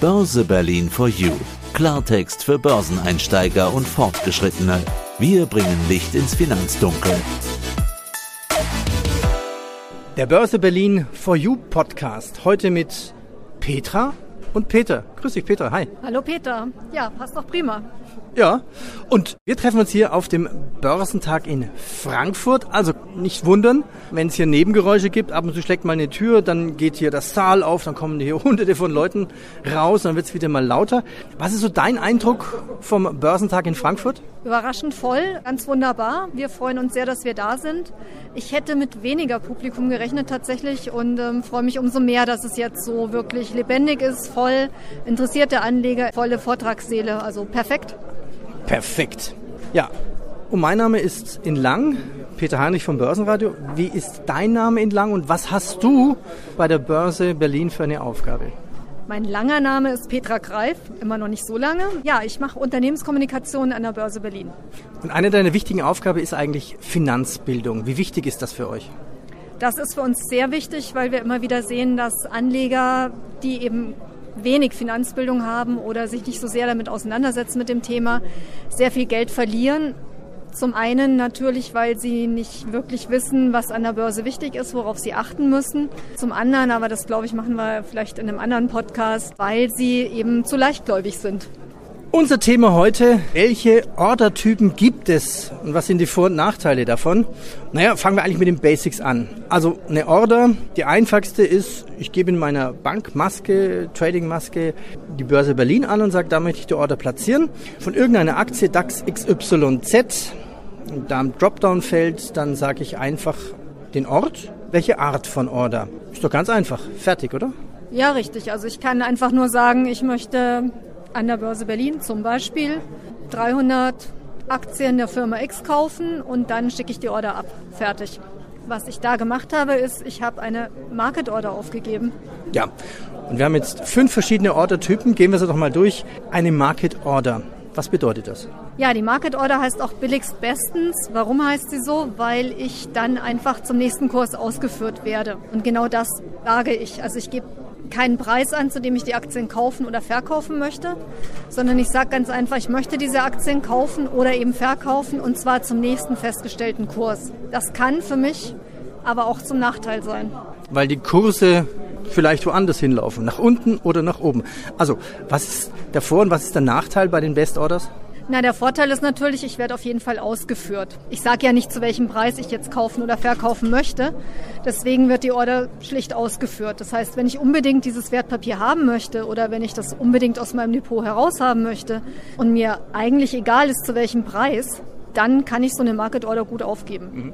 Börse Berlin for You. Klartext für Börseneinsteiger und Fortgeschrittene. Wir bringen Licht ins Finanzdunkel. Der Börse Berlin for You Podcast. Heute mit Petra und Peter. Grüß dich, Petra. Hi. Hallo Peter. Ja, passt doch prima. Ja, und wir treffen uns hier auf dem Börsentag in Frankfurt. Also nicht wundern, wenn es hier Nebengeräusche gibt. Ab und zu schlägt mal eine Tür, dann geht hier das Saal auf, dann kommen hier hunderte von Leuten raus, dann wird es wieder mal lauter. Was ist so dein Eindruck vom Börsentag in Frankfurt? Überraschend voll, ganz wunderbar. Wir freuen uns sehr, dass wir da sind. Ich hätte mit weniger Publikum gerechnet tatsächlich und ähm, freue mich umso mehr, dass es jetzt so wirklich lebendig ist, voll interessierte Anleger, volle Vortragssäle, also perfekt. Perfekt. Ja, und mein Name ist in Lang, Peter Heinrich vom Börsenradio. Wie ist dein Name in Lang und was hast du bei der Börse Berlin für eine Aufgabe? Mein langer Name ist Petra Greif, immer noch nicht so lange. Ja, ich mache Unternehmenskommunikation an der Börse Berlin. Und eine deiner wichtigen Aufgaben ist eigentlich Finanzbildung. Wie wichtig ist das für euch? Das ist für uns sehr wichtig, weil wir immer wieder sehen, dass Anleger, die eben wenig Finanzbildung haben oder sich nicht so sehr damit auseinandersetzen mit dem Thema, sehr viel Geld verlieren. Zum einen natürlich, weil sie nicht wirklich wissen, was an der Börse wichtig ist, worauf sie achten müssen. Zum anderen, aber das glaube ich, machen wir vielleicht in einem anderen Podcast, weil sie eben zu leichtgläubig sind. Unser Thema heute, welche Ordertypen gibt es und was sind die Vor- und Nachteile davon? Naja, fangen wir eigentlich mit den Basics an. Also eine Order, die einfachste ist, ich gebe in meiner Bankmaske, Tradingmaske die Börse Berlin an und sage, da möchte ich die Order platzieren. Von irgendeiner Aktie DAX XYZ, da im Dropdown-Feld, dann sage ich einfach den Ort, welche Art von Order. Ist doch ganz einfach, fertig, oder? Ja, richtig. Also ich kann einfach nur sagen, ich möchte an der Börse Berlin zum Beispiel 300 Aktien der Firma X kaufen und dann schicke ich die Order ab. Fertig. Was ich da gemacht habe, ist, ich habe eine Market Order aufgegeben. Ja, und wir haben jetzt fünf verschiedene Ordertypen. Gehen wir sie doch mal durch. Eine Market Order. Was bedeutet das? Ja, die Market Order heißt auch billigst bestens. Warum heißt sie so? Weil ich dann einfach zum nächsten Kurs ausgeführt werde. Und genau das sage ich. Also ich gebe keinen Preis an, zu dem ich die Aktien kaufen oder verkaufen möchte, sondern ich sage ganz einfach, ich möchte diese Aktien kaufen oder eben verkaufen und zwar zum nächsten festgestellten Kurs. Das kann für mich aber auch zum Nachteil sein. Weil die Kurse vielleicht woanders hinlaufen, nach unten oder nach oben. Also, was ist der Vor- und was ist der Nachteil bei den Best Orders? Na, der Vorteil ist natürlich, ich werde auf jeden Fall ausgeführt. Ich sage ja nicht, zu welchem Preis ich jetzt kaufen oder verkaufen möchte. Deswegen wird die Order schlicht ausgeführt. Das heißt, wenn ich unbedingt dieses Wertpapier haben möchte oder wenn ich das unbedingt aus meinem Depot heraushaben möchte und mir eigentlich egal ist, zu welchem Preis, dann kann ich so eine Market Order gut aufgeben. Mhm.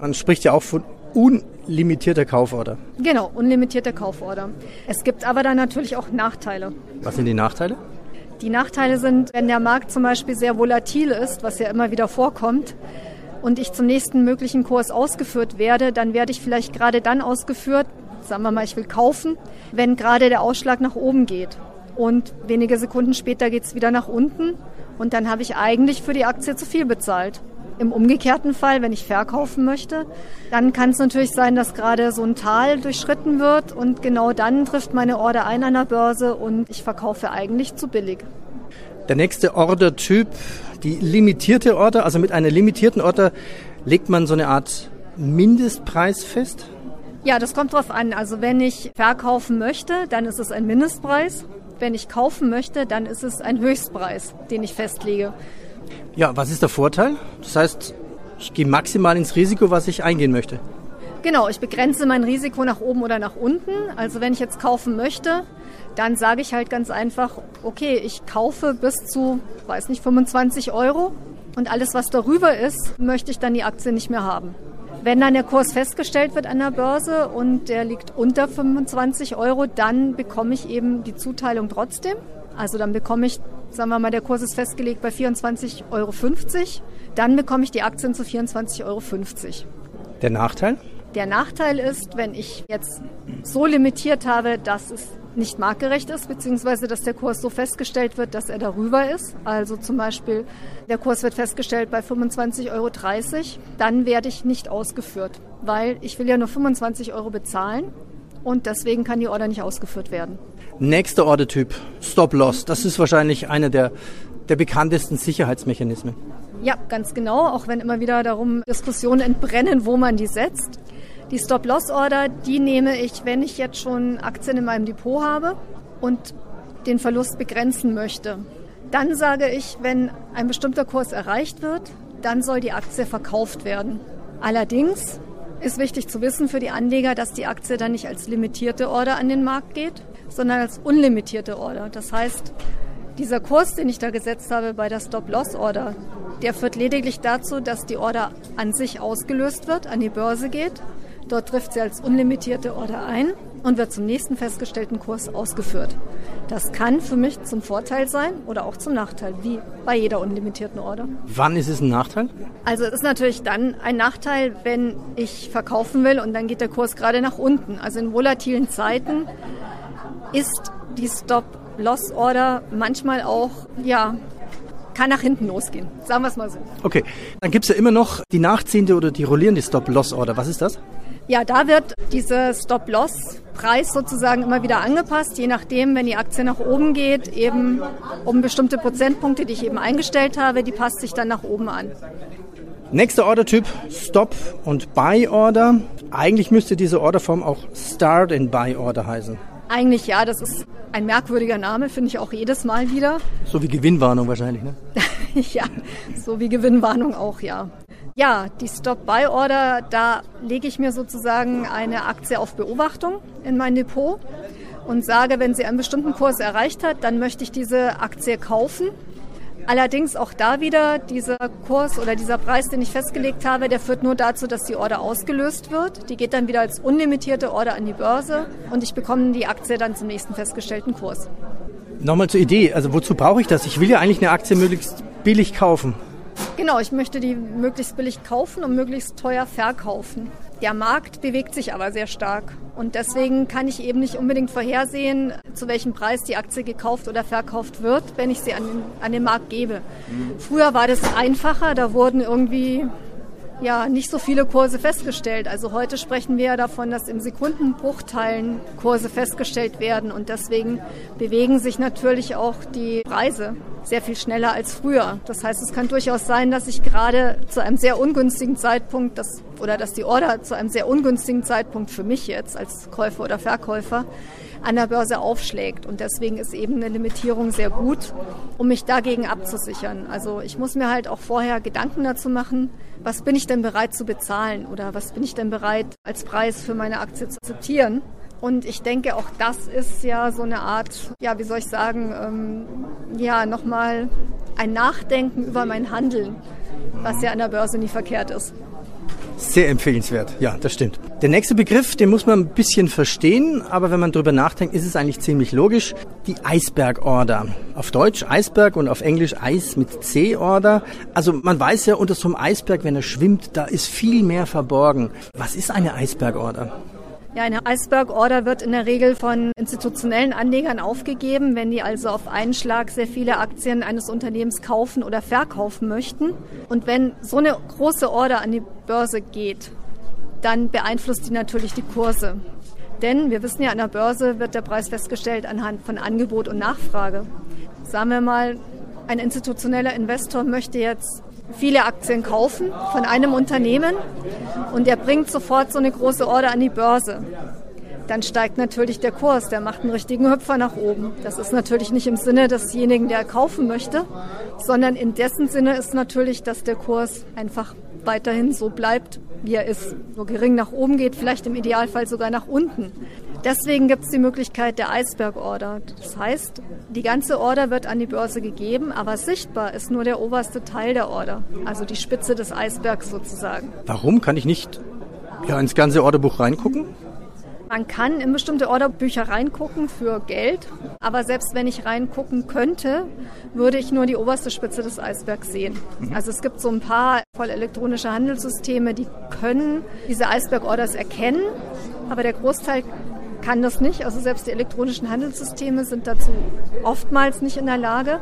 Man spricht ja auch von unlimitierter Kauforder. Genau, unlimitierter Kauforder. Es gibt aber dann natürlich auch Nachteile. Was sind die Nachteile? Die Nachteile sind, wenn der Markt zum Beispiel sehr volatil ist, was ja immer wieder vorkommt, und ich zum nächsten möglichen Kurs ausgeführt werde, dann werde ich vielleicht gerade dann ausgeführt, sagen wir mal, ich will kaufen, wenn gerade der Ausschlag nach oben geht. Und wenige Sekunden später geht es wieder nach unten und dann habe ich eigentlich für die Aktie zu viel bezahlt. Im umgekehrten Fall, wenn ich verkaufen möchte, dann kann es natürlich sein, dass gerade so ein Tal durchschritten wird und genau dann trifft meine Order ein an der Börse und ich verkaufe eigentlich zu billig. Der nächste Ordertyp, die limitierte Order, also mit einer limitierten Order legt man so eine Art Mindestpreis fest? Ja, das kommt drauf an. Also wenn ich verkaufen möchte, dann ist es ein Mindestpreis. Wenn ich kaufen möchte, dann ist es ein Höchstpreis, den ich festlege. Ja, was ist der Vorteil? Das heißt, ich gehe maximal ins Risiko, was ich eingehen möchte. Genau, ich begrenze mein Risiko nach oben oder nach unten. Also wenn ich jetzt kaufen möchte, dann sage ich halt ganz einfach, okay, ich kaufe bis zu, weiß nicht, 25 Euro und alles, was darüber ist, möchte ich dann die Aktie nicht mehr haben. Wenn dann der Kurs festgestellt wird an der Börse und der liegt unter 25 Euro, dann bekomme ich eben die Zuteilung trotzdem. Also dann bekomme ich, sagen wir mal, der Kurs ist festgelegt bei 24,50 Euro. Dann bekomme ich die Aktien zu 24,50 Euro. Der Nachteil? Der Nachteil ist, wenn ich jetzt so limitiert habe, dass es nicht marktgerecht ist, beziehungsweise dass der Kurs so festgestellt wird, dass er darüber ist. Also zum Beispiel der Kurs wird festgestellt bei 25,30 Euro, dann werde ich nicht ausgeführt, weil ich will ja nur 25 Euro bezahlen und deswegen kann die Order nicht ausgeführt werden. Nächster Ordertyp, Stop-Loss. Das ist wahrscheinlich einer der, der bekanntesten Sicherheitsmechanismen. Ja, ganz genau, auch wenn immer wieder darum Diskussionen entbrennen, wo man die setzt. Die Stop-Loss-Order, die nehme ich, wenn ich jetzt schon Aktien in meinem Depot habe und den Verlust begrenzen möchte. Dann sage ich, wenn ein bestimmter Kurs erreicht wird, dann soll die Aktie verkauft werden. Allerdings ist wichtig zu wissen für die Anleger, dass die Aktie dann nicht als limitierte Order an den Markt geht, sondern als unlimitierte Order. Das heißt, dieser Kurs, den ich da gesetzt habe bei der Stop-Loss-Order, der führt lediglich dazu, dass die Order an sich ausgelöst wird, an die Börse geht. Dort trifft sie als unlimitierte Order ein und wird zum nächsten festgestellten Kurs ausgeführt. Das kann für mich zum Vorteil sein oder auch zum Nachteil, wie bei jeder unlimitierten Order. Wann ist es ein Nachteil? Also es ist natürlich dann ein Nachteil, wenn ich verkaufen will und dann geht der Kurs gerade nach unten. Also in volatilen Zeiten ist die Stop-Loss-Order manchmal auch, ja, kann nach hinten losgehen. Sagen wir es mal so. Okay, dann gibt es ja immer noch die nachziehende oder die rollierende Stop-Loss-Order. Was ist das? Ja, da wird dieser Stop-Loss-Preis sozusagen immer wieder angepasst, je nachdem, wenn die Aktie nach oben geht, eben um bestimmte Prozentpunkte, die ich eben eingestellt habe, die passt sich dann nach oben an. Nächster Ordertyp, Stop- und Buy-Order. Eigentlich müsste diese Orderform auch Start and Buy-Order heißen. Eigentlich ja, das ist ein merkwürdiger Name, finde ich auch jedes Mal wieder. So wie Gewinnwarnung wahrscheinlich, ne? ja, so wie Gewinnwarnung auch, ja. Ja, die Stop-Buy-Order, da lege ich mir sozusagen eine Aktie auf Beobachtung in mein Depot und sage, wenn sie einen bestimmten Kurs erreicht hat, dann möchte ich diese Aktie kaufen. Allerdings auch da wieder dieser Kurs oder dieser Preis, den ich festgelegt habe, der führt nur dazu, dass die Order ausgelöst wird. Die geht dann wieder als unlimitierte Order an die Börse und ich bekomme die Aktie dann zum nächsten festgestellten Kurs. Nochmal zur Idee, also wozu brauche ich das? Ich will ja eigentlich eine Aktie möglichst billig kaufen. Genau, ich möchte die möglichst billig kaufen und möglichst teuer verkaufen. Der Markt bewegt sich aber sehr stark und deswegen kann ich eben nicht unbedingt vorhersehen, zu welchem Preis die Aktie gekauft oder verkauft wird, wenn ich sie an den, an den Markt gebe. Früher war das einfacher, da wurden irgendwie ja nicht so viele Kurse festgestellt. Also heute sprechen wir ja davon, dass im Sekundenbruchteilen Kurse festgestellt werden und deswegen bewegen sich natürlich auch die Preise sehr viel schneller als früher. Das heißt, es kann durchaus sein, dass ich gerade zu einem sehr ungünstigen Zeitpunkt das, oder dass die Order zu einem sehr ungünstigen Zeitpunkt für mich jetzt als Käufer oder Verkäufer an der Börse aufschlägt. Und deswegen ist eben eine Limitierung sehr gut, um mich dagegen abzusichern. Also ich muss mir halt auch vorher Gedanken dazu machen, was bin ich denn bereit zu bezahlen oder was bin ich denn bereit als Preis für meine Aktie zu akzeptieren. Und ich denke, auch das ist ja so eine Art, ja, wie soll ich sagen, ähm, ja, nochmal ein Nachdenken über mein Handeln, was ja an der Börse nie verkehrt ist. Sehr empfehlenswert, ja, das stimmt. Der nächste Begriff, den muss man ein bisschen verstehen, aber wenn man drüber nachdenkt, ist es eigentlich ziemlich logisch. Die Eisberg-Order. Auf Deutsch Eisberg und auf Englisch Eis mit C-Order. Also man weiß ja, unter so einem Eisberg, wenn er schwimmt, da ist viel mehr verborgen. Was ist eine Eisberg-Order? Ja, eine Iceberg-Order wird in der Regel von institutionellen Anlegern aufgegeben, wenn die also auf einen Schlag sehr viele Aktien eines Unternehmens kaufen oder verkaufen möchten. Und wenn so eine große Order an die Börse geht, dann beeinflusst die natürlich die Kurse. Denn wir wissen ja, an der Börse wird der Preis festgestellt anhand von Angebot und Nachfrage. Sagen wir mal, ein institutioneller Investor möchte jetzt viele Aktien kaufen von einem Unternehmen und der bringt sofort so eine große Order an die Börse. Dann steigt natürlich der Kurs, der macht einen richtigen Hüpfer nach oben. Das ist natürlich nicht im Sinne desjenigen, der kaufen möchte, sondern in dessen Sinne ist natürlich, dass der Kurs einfach weiterhin so bleibt, wie er ist. Nur gering nach oben geht, vielleicht im Idealfall sogar nach unten. Deswegen gibt es die Möglichkeit der Eisberg-Order. Das heißt, die ganze Order wird an die Börse gegeben, aber sichtbar ist nur der oberste Teil der Order, also die Spitze des Eisbergs sozusagen. Warum kann ich nicht ja, ins ganze Orderbuch reingucken? Man kann in bestimmte Orderbücher reingucken für Geld, aber selbst wenn ich reingucken könnte, würde ich nur die oberste Spitze des Eisbergs sehen. Mhm. Also es gibt so ein paar voll elektronische Handelssysteme, die können diese Eisberg-Orders erkennen, aber der Großteil kann das nicht. Also selbst die elektronischen Handelssysteme sind dazu oftmals nicht in der Lage.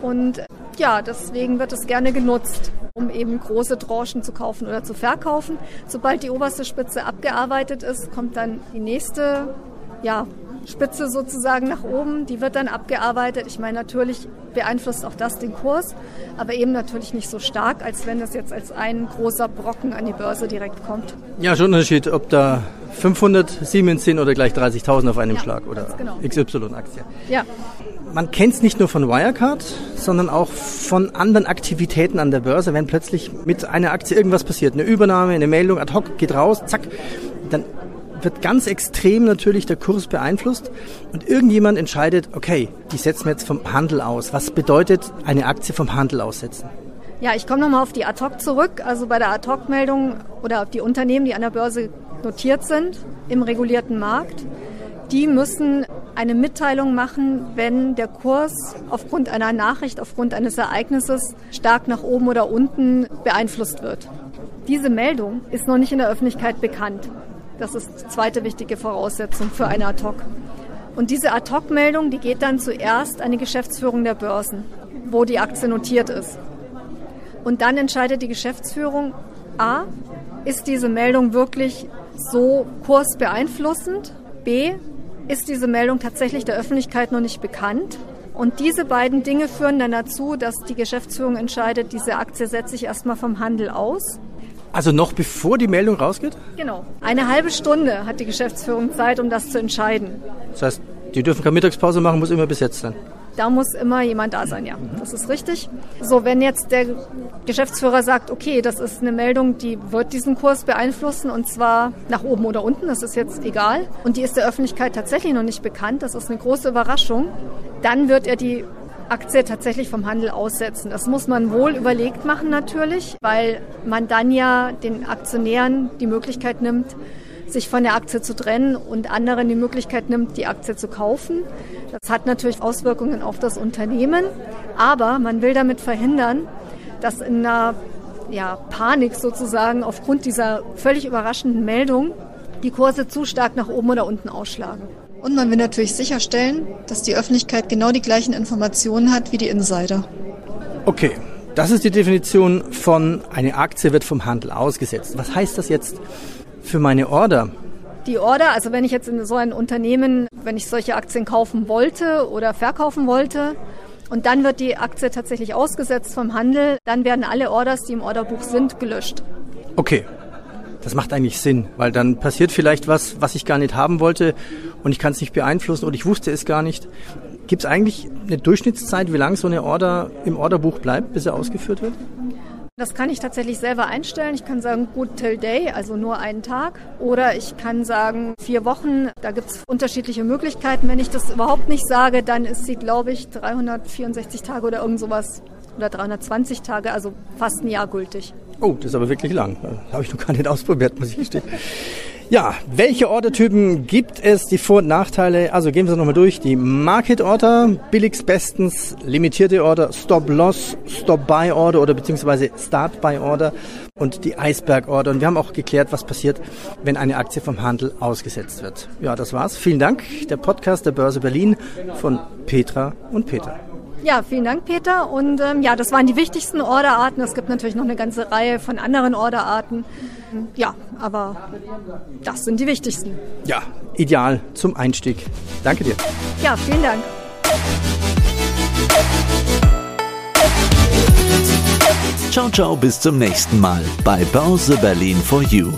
Und ja, deswegen wird es gerne genutzt. um eben große Tranchen zu kaufen oder zu verkaufen. Sobald die oberste Spitze abgearbeitet ist, kommt dann die nächste ja, Spitze sozusagen nach oben. Die wird dann abgearbeitet. Ich meine, natürlich beeinflusst auch das den Kurs, aber eben natürlich nicht so stark, als wenn es jetzt als ein großer Brocken an die Börse direkt kommt. Ja, schon ein Unterschied, ob da 500 Siemens sind oder gleich 30.000 auf einem ja, Schlag oder genau. XY-Aktie. Ja. Man kennt es nicht nur von Wirecard, sondern auch von anderen Aktivitäten an der Börse. Wenn plötzlich mit einer Aktie irgendwas passiert, eine Übernahme, eine Meldung ad hoc geht raus, zack, dann wird ganz extrem natürlich der Kurs beeinflusst und irgendjemand entscheidet, okay, die setzen wir jetzt vom Handel aus. Was bedeutet eine Aktie vom Handel aussetzen? Ja, ich komme nochmal auf die Ad-Hoc zurück. Also bei der Ad-Hoc-Meldung oder auf die Unternehmen, die an der Börse notiert sind im regulierten Markt, die müssen eine Mitteilung machen, wenn der Kurs aufgrund einer Nachricht, aufgrund eines Ereignisses stark nach oben oder unten beeinflusst wird. Diese Meldung ist noch nicht in der Öffentlichkeit bekannt. Das ist die zweite wichtige Voraussetzung für eine Ad-Hoc. Und diese Ad-Hoc-Meldung, die geht dann zuerst an die Geschäftsführung der Börsen, wo die Aktie notiert ist. Und dann entscheidet die Geschäftsführung, a, ist diese Meldung wirklich so kursbeeinflussend? B, ist diese Meldung tatsächlich der Öffentlichkeit noch nicht bekannt? Und diese beiden Dinge führen dann dazu, dass die Geschäftsführung entscheidet, diese Aktie setze ich erstmal vom Handel aus. Also noch bevor die Meldung rausgeht? Genau. Eine halbe Stunde hat die Geschäftsführung Zeit, um das zu entscheiden. Das heißt, die dürfen keine Mittagspause machen, muss immer bis jetzt sein. Da muss immer jemand da sein, ja. Das ist richtig. So, wenn jetzt der Geschäftsführer sagt, okay, das ist eine Meldung, die wird diesen Kurs beeinflussen und zwar nach oben oder unten, das ist jetzt egal. Und die ist der Öffentlichkeit tatsächlich noch nicht bekannt, das ist eine große Überraschung. Dann wird er die Aktie tatsächlich vom Handel aussetzen. Das muss man wohl überlegt machen natürlich, weil man dann ja den Aktionären die Möglichkeit nimmt, sich von der Aktie zu trennen und anderen die Möglichkeit nimmt, die Aktie zu kaufen. Das hat natürlich Auswirkungen auf das Unternehmen, aber man will damit verhindern, dass in einer ja, Panik sozusagen aufgrund dieser völlig überraschenden Meldung die Kurse zu stark nach oben oder unten ausschlagen. Und man will natürlich sicherstellen, dass die Öffentlichkeit genau die gleichen Informationen hat wie die Insider. Okay, das ist die Definition von eine Aktie wird vom Handel ausgesetzt. Was heißt das jetzt für meine Order? Die Order, also wenn ich jetzt in so ein Unternehmen, wenn ich solche Aktien kaufen wollte oder verkaufen wollte, und dann wird die Aktie tatsächlich ausgesetzt vom Handel, dann werden alle Orders, die im Orderbuch sind, gelöscht. Okay, das macht eigentlich Sinn, weil dann passiert vielleicht was, was ich gar nicht haben wollte und ich kann es nicht beeinflussen oder ich wusste es gar nicht. Gibt es eigentlich eine Durchschnittszeit, wie lange so eine Order im Orderbuch bleibt, bis er ausgeführt wird? Das kann ich tatsächlich selber einstellen. Ich kann sagen, good till day, also nur einen Tag. Oder ich kann sagen, vier Wochen. Da gibt es unterschiedliche Möglichkeiten. Wenn ich das überhaupt nicht sage, dann ist sie, glaube ich, 364 Tage oder irgend sowas oder 320 Tage, also fast ein Jahr gültig. Oh, das ist aber wirklich lang. Habe ich noch gar nicht ausprobiert, muss ich gestehen. Ja, welche Ordertypen gibt es? Die Vor- und Nachteile? Also gehen wir es nochmal durch. Die Market Order, billigst bestens, limitierte Order, Stop Loss, Stop Buy Order oder beziehungsweise Start Buy Order und die Eisberg Order. Und wir haben auch geklärt, was passiert, wenn eine Aktie vom Handel ausgesetzt wird. Ja, das war's. Vielen Dank. Der Podcast der Börse Berlin von Petra und Peter. Ja, vielen Dank, Peter. Und ähm, ja, das waren die wichtigsten Orderarten. Es gibt natürlich noch eine ganze Reihe von anderen Orderarten. Ja, aber das sind die wichtigsten. Ja, ideal zum Einstieg. Danke dir. Ja, vielen Dank. Ciao, ciao, bis zum nächsten Mal bei Börse Berlin for You.